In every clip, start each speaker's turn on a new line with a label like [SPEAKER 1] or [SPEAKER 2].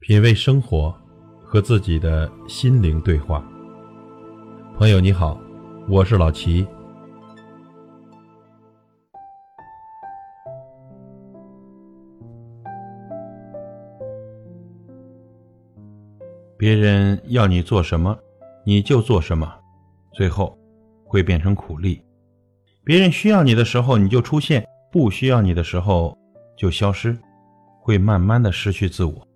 [SPEAKER 1] 品味生活，和自己的心灵对话。朋友你好，我是老齐。别人要你做什么，你就做什么，最后会变成苦力。别人需要你的时候你就出现，不需要你的时候就消失，会慢慢的失去自我。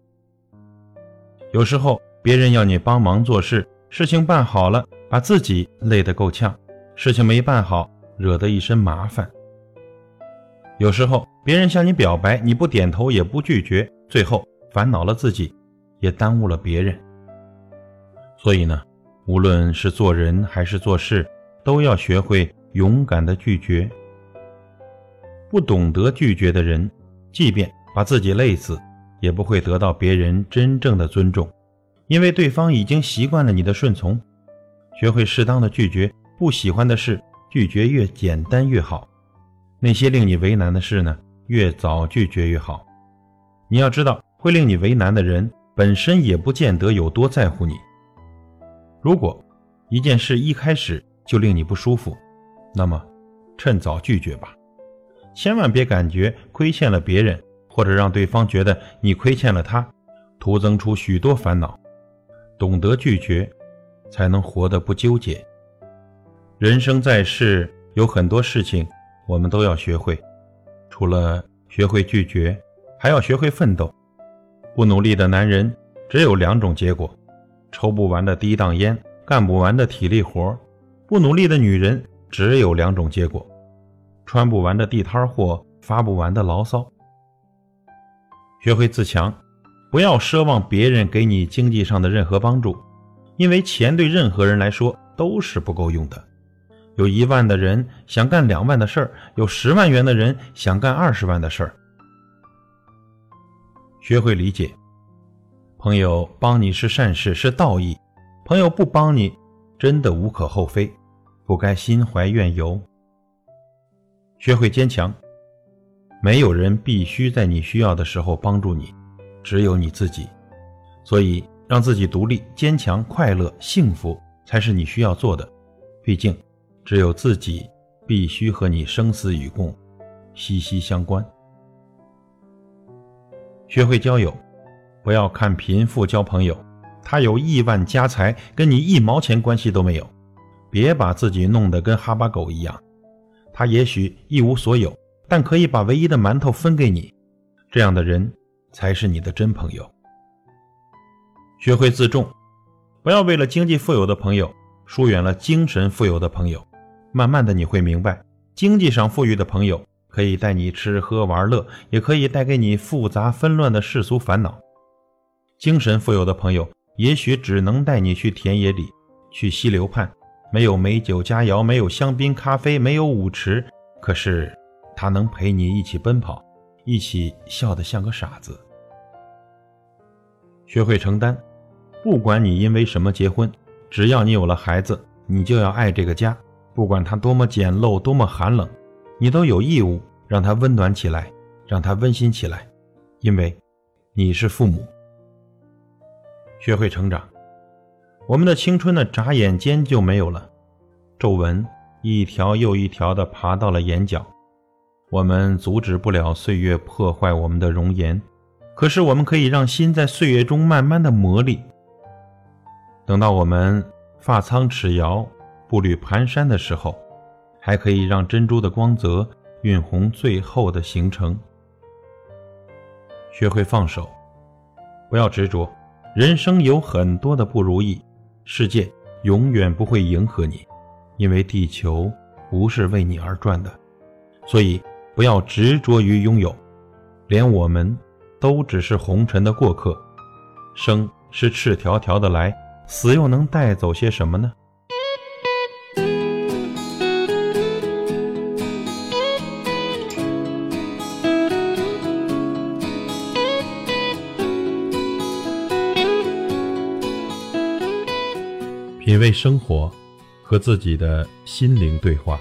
[SPEAKER 1] 有时候别人要你帮忙做事，事情办好了，把自己累得够呛；事情没办好，惹得一身麻烦。有时候别人向你表白，你不点头也不拒绝，最后烦恼了自己，也耽误了别人。所以呢，无论是做人还是做事，都要学会勇敢的拒绝。不懂得拒绝的人，即便把自己累死。也不会得到别人真正的尊重，因为对方已经习惯了你的顺从。学会适当的拒绝不喜欢的事，拒绝越简单越好。那些令你为难的事呢，越早拒绝越好。你要知道，会令你为难的人本身也不见得有多在乎你。如果一件事一开始就令你不舒服，那么趁早拒绝吧，千万别感觉亏欠了别人。或者让对方觉得你亏欠了他，徒增出许多烦恼。懂得拒绝，才能活得不纠结。人生在世，有很多事情我们都要学会，除了学会拒绝，还要学会奋斗。不努力的男人只有两种结果：抽不完的低档烟，干不完的体力活；不努力的女人只有两种结果：穿不完的地摊货，发不完的牢骚。学会自强，不要奢望别人给你经济上的任何帮助，因为钱对任何人来说都是不够用的。有一万的人想干两万的事儿，有十万元的人想干二十万的事儿。学会理解，朋友帮你是善事，是道义；朋友不帮你，真的无可厚非，不该心怀怨尤。学会坚强。没有人必须在你需要的时候帮助你，只有你自己。所以，让自己独立、坚强、快乐、幸福才是你需要做的。毕竟，只有自己必须和你生死与共，息息相关。学会交友，不要看贫富交朋友，他有亿万家财，跟你一毛钱关系都没有。别把自己弄得跟哈巴狗一样，他也许一无所有。但可以把唯一的馒头分给你，这样的人才是你的真朋友。学会自重，不要为了经济富有的朋友疏远了精神富有的朋友。慢慢的你会明白，经济上富裕的朋友可以带你吃喝玩乐，也可以带给你复杂纷乱的世俗烦恼。精神富有的朋友也许只能带你去田野里，去溪流畔，没有美酒佳肴，没有香槟咖啡，没有舞池，可是。他能陪你一起奔跑，一起笑得像个傻子。学会承担，不管你因为什么结婚，只要你有了孩子，你就要爱这个家。不管它多么简陋，多么寒冷，你都有义务让它温暖起来，让它温馨起来，因为你是父母。学会成长，我们的青春呢，眨眼间就没有了，皱纹一条又一条的爬到了眼角。我们阻止不了岁月破坏我们的容颜，可是我们可以让心在岁月中慢慢的磨砺。等到我们发苍齿摇、步履蹒跚的时候，还可以让珍珠的光泽晕红最后的行程。学会放手，不要执着。人生有很多的不如意，世界永远不会迎合你，因为地球不是为你而转的，所以。不要执着于拥有，连我们都只是红尘的过客。生是赤条条的来，死又能带走些什么呢？品味生活，和自己的心灵对话。